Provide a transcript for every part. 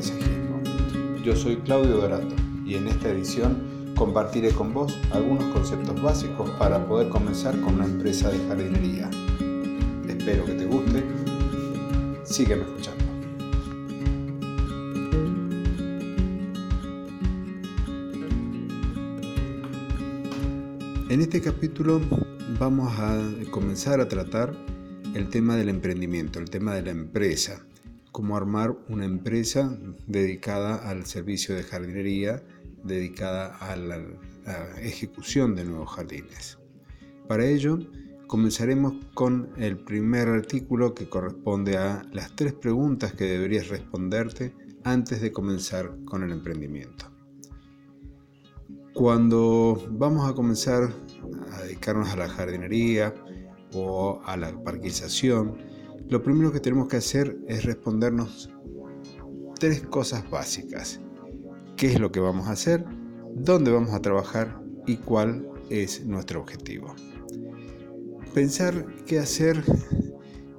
paisajismo. Yo soy Claudio Dorato y en esta edición compartiré con vos algunos conceptos básicos para poder comenzar con una empresa de jardinería. Espero que te guste. Sígueme escuchando. En este capítulo vamos a comenzar a tratar el tema del emprendimiento, el tema de la empresa, cómo armar una empresa dedicada al servicio de jardinería, dedicada a la, ejecución de nuevos jardines. Para ello, comenzaremos con el primer artículo que corresponde a las tres preguntas que deberías responderte antes de comenzar con el emprendimiento. Cuando vamos a comenzar a dedicarnos a la jardinería o a la parquización, lo primero que tenemos que hacer es respondernos tres cosas básicas. ¿Qué es lo que vamos a hacer? ¿Dónde vamos a trabajar? ¿Y cuál es nuestro objetivo? Pensar qué hacer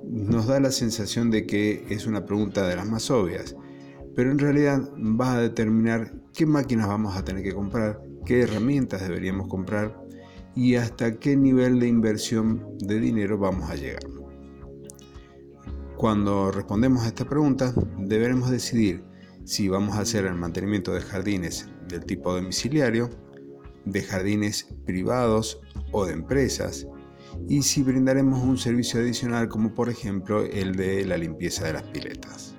nos da la sensación de que es una pregunta de las más obvias, pero en realidad va a determinar qué máquinas vamos a tener que comprar, qué herramientas deberíamos comprar y hasta qué nivel de inversión de dinero vamos a llegar. Cuando respondemos a esta pregunta, deberemos decidir si vamos a hacer el mantenimiento de jardines del tipo domiciliario, de jardines privados o de empresas, y si brindaremos un servicio adicional como por ejemplo el de la limpieza de las piletas.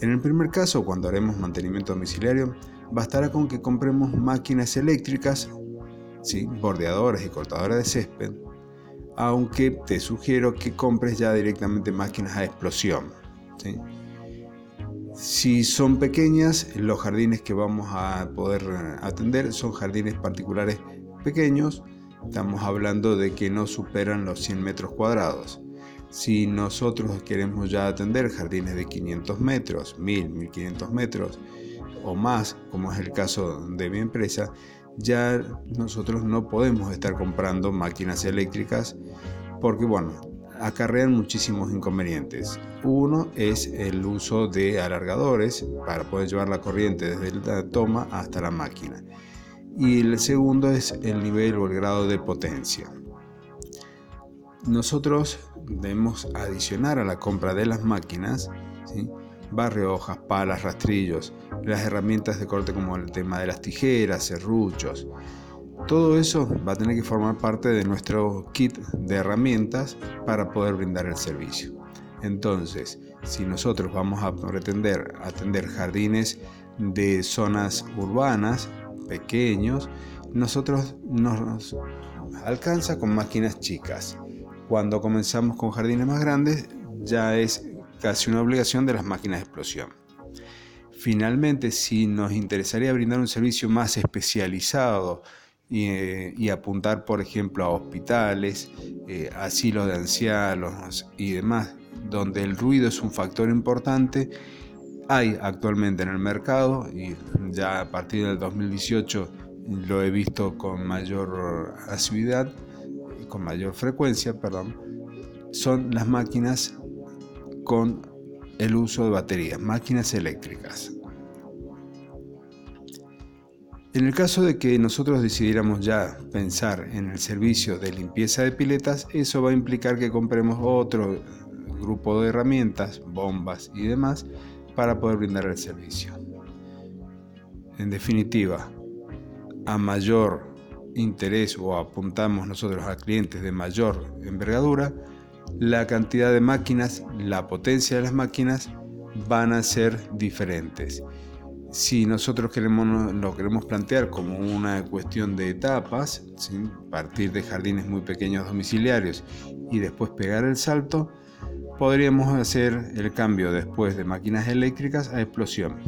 En el primer caso, cuando haremos mantenimiento domiciliario, bastará con que compremos máquinas eléctricas, ¿sí? bordeadoras y cortadoras de césped, aunque te sugiero que compres ya directamente máquinas a explosión. Si son pequeñas, los jardines que vamos a poder atender son jardines particulares pequeños, estamos hablando de que no superan los 100 metros cuadrados. Si nosotros queremos ya atender jardines de 500 metros, 1000, 1500 metros o más, como es el caso de mi empresa, ya nosotros no podemos estar comprando máquinas eléctricas porque, bueno, acarrean muchísimos inconvenientes. Uno es el uso de alargadores para poder llevar la corriente desde la toma hasta la máquina. Y el segundo es el nivel o el grado de potencia. Nosotros debemos adicionar a la compra de las máquinas ¿sí? barrio hojas, palas, rastrillos, las herramientas de corte como el tema de las tijeras, serruchos. Todo eso va a tener que formar parte de nuestro kit de herramientas para poder brindar el servicio. Entonces, si nosotros vamos a pretender atender jardines de zonas urbanas, pequeños, nosotros nos alcanza con máquinas chicas. Cuando comenzamos con jardines más grandes, ya es casi una obligación de las máquinas de explosión. Finalmente, si nos interesaría brindar un servicio más especializado y, eh, apuntar, por ejemplo, a hospitales, eh, asilos de ancianos y demás, donde el ruido es un factor importante, hay actualmente en el mercado y ya a partir del 2018 lo he visto con mayor asiduidad, con mayor frecuencia, perdón, son las máquinas con el uso de baterías, máquinas eléctricas. En el caso de que nosotros decidiéramos ya pensar en el servicio de limpieza de piletas, eso va a implicar que compremos otro grupo de herramientas, bombas y demás para poder brindar el servicio. En definitiva, a mayor interés o apuntamos nosotros a clientes de mayor envergadura, la cantidad de máquinas, la potencia de las máquinas van a ser diferentes. Si nosotros queremos, lo queremos plantear como una cuestión de etapas, partir de jardines muy pequeños domiciliarios y después pegar el salto, podríamos hacer el cambio después de máquinas eléctricas a explosión,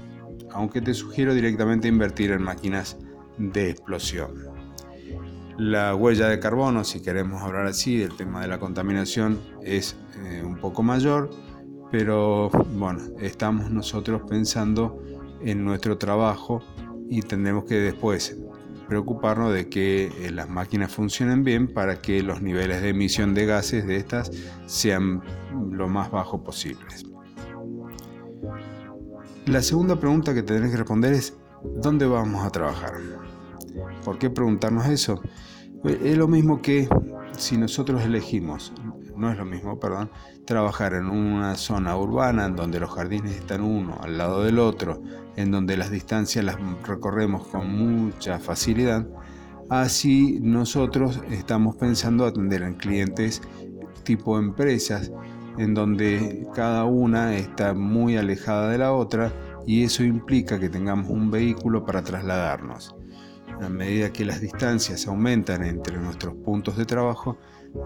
aunque te sugiero directamente invertir en máquinas de explosión. La huella de carbono, si queremos hablar así, el tema de la contaminación es eh, un poco mayor, pero bueno, estamos nosotros pensando en nuestro trabajo y tendremos que después preocuparnos de que eh, las máquinas funcionen bien para que los niveles de emisión de gases de estas sean lo más bajos posibles. La segunda pregunta que tenés que responder es, ¿dónde vamos a trabajar? ¿Por qué preguntarnos eso? Es lo mismo que si nosotros elegimos, no es lo mismo, perdón, trabajar en una zona urbana donde los jardines están uno al lado del otro, en donde las distancias las recorremos con mucha facilidad, así nosotros estamos pensando atender a clientes tipo empresas, en donde cada una está muy alejada de la otra y eso implica que tengamos un vehículo para trasladarnos. A medida que las distancias aumentan entre nuestros puntos de trabajo,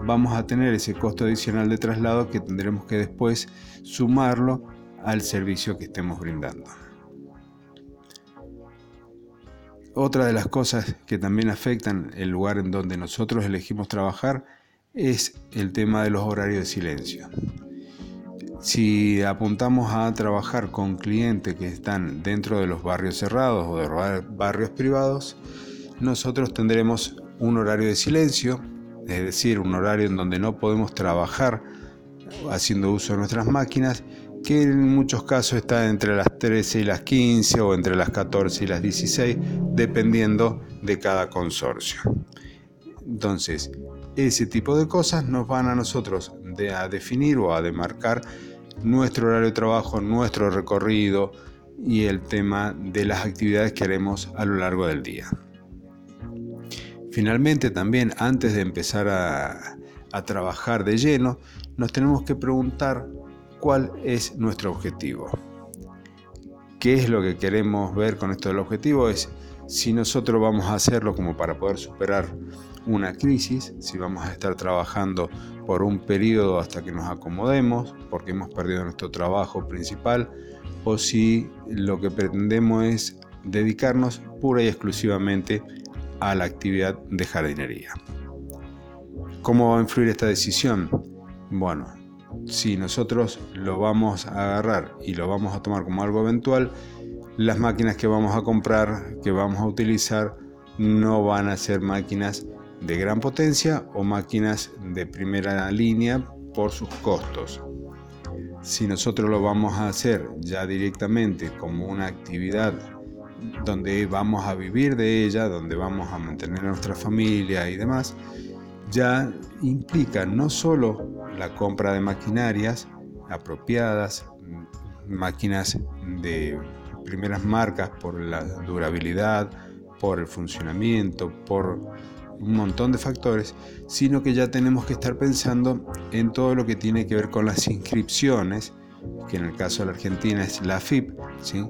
vamos a tener ese costo adicional de traslado que tendremos que después sumarlo al servicio que estemos brindando. Otra de las cosas que también afectan el lugar en donde nosotros elegimos trabajar es el tema de los horarios de silencio. Si apuntamos a trabajar con clientes que están dentro de los barrios cerrados o de barrios privados, nosotros tendremos un horario de silencio, es decir, un horario en donde no podemos trabajar haciendo uso de nuestras máquinas, que en muchos casos está entre las 13 y las 15 o entre las 14 y las 16, dependiendo de cada consorcio. Entonces, ese tipo de cosas nos van a nosotros a definir o a demarcar nuestro horario de trabajo, nuestro recorrido y el tema de las actividades que haremos a lo largo del día. Finalmente también antes de empezar a, trabajar de lleno, nos tenemos que preguntar cuál es nuestro objetivo. ¿Qué es lo que queremos ver con esto del objetivo? Es si nosotros vamos a hacerlo como para poder superar una crisis, si vamos a estar trabajando por un periodo hasta que nos acomodemos, porque hemos perdido nuestro trabajo principal, o si lo que pretendemos es dedicarnos pura y exclusivamente a la actividad de jardinería. ¿Cómo va a influir esta decisión? Bueno, si nosotros lo vamos a agarrar y lo vamos a tomar como algo eventual, las máquinas que vamos a comprar, que vamos a utilizar, no van a ser máquinas de gran potencia o máquinas de primera línea por sus costos. Si nosotros lo vamos a hacer ya directamente como una actividad donde vamos a vivir de ella, donde vamos a mantener a nuestra familia y demás, ya implica no solo la compra de maquinarias apropiadas, máquinas de primeras marcas por la durabilidad, por el funcionamiento, por un montón de factores, sino que ya tenemos que estar pensando en todo lo que tiene que ver con las inscripciones, que en el caso de la Argentina es la FIP, ¿sí?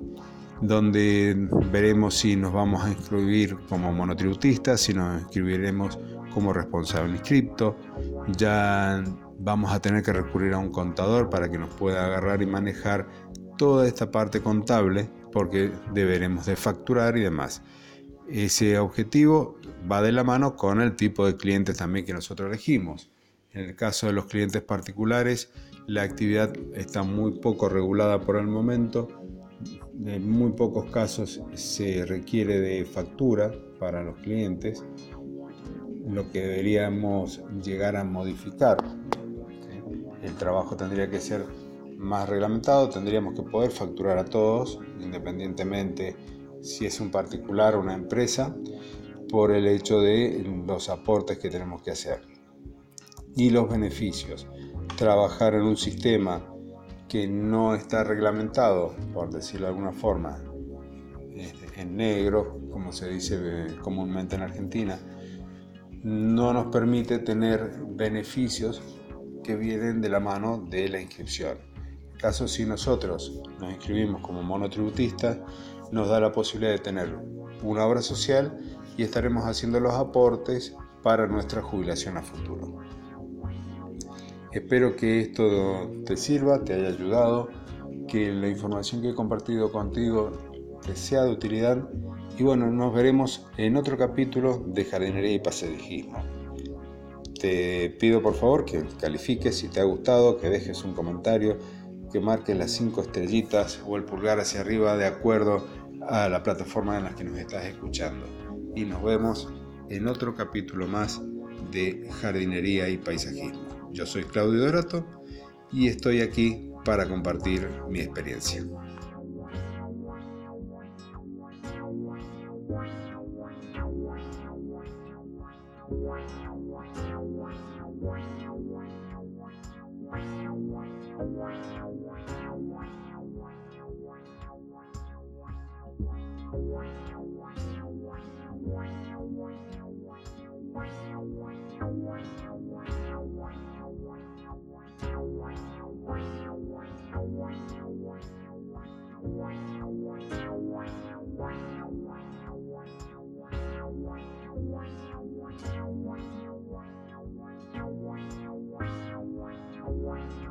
Donde veremos si nos vamos a inscribir como monotributistas, si nos inscribiremos como responsable inscripto, ya vamos a tener que recurrir a un contador para que nos pueda agarrar y manejar toda esta parte contable, porque deberemos de facturar y demás. Ese objetivo va de la mano con el tipo de clientes también que nosotros elegimos. En el caso de los clientes particulares, la actividad está muy poco regulada por el momento. En muy pocos casos se requiere de factura para los clientes, lo que deberíamos llegar a modificar. El trabajo tendría que ser más reglamentado, tendríamos que poder facturar a todos, independientemente si es un particular o una empresa, por el hecho de los aportes que tenemos que hacer. Y los beneficios. Trabajar en un sistema que no está reglamentado, por decirlo de alguna forma, este, en negro, como se dice eh, comúnmente en Argentina, no nos permite tener beneficios que vienen de la mano de la inscripción. En caso si nosotros nos inscribimos como monotributistas, nos da la posibilidad de tener una obra social y estaremos haciendo los aportes para nuestra jubilación a futuro. Espero que esto te sirva, te haya ayudado, que la información que he compartido contigo te sea de utilidad y bueno, nos veremos en otro capítulo de jardinería y pasadijismo. Te pido por favor que califiques si te ha gustado, que dejes un comentario, que marques las cinco estrellitas o el pulgar hacia arriba de acuerdo a la plataforma en la que nos estás escuchando. Y nos vemos en otro capítulo más de jardinería y paisajismo. Yo soy Claudio Dorato y estoy aquí para compartir mi experiencia. Point.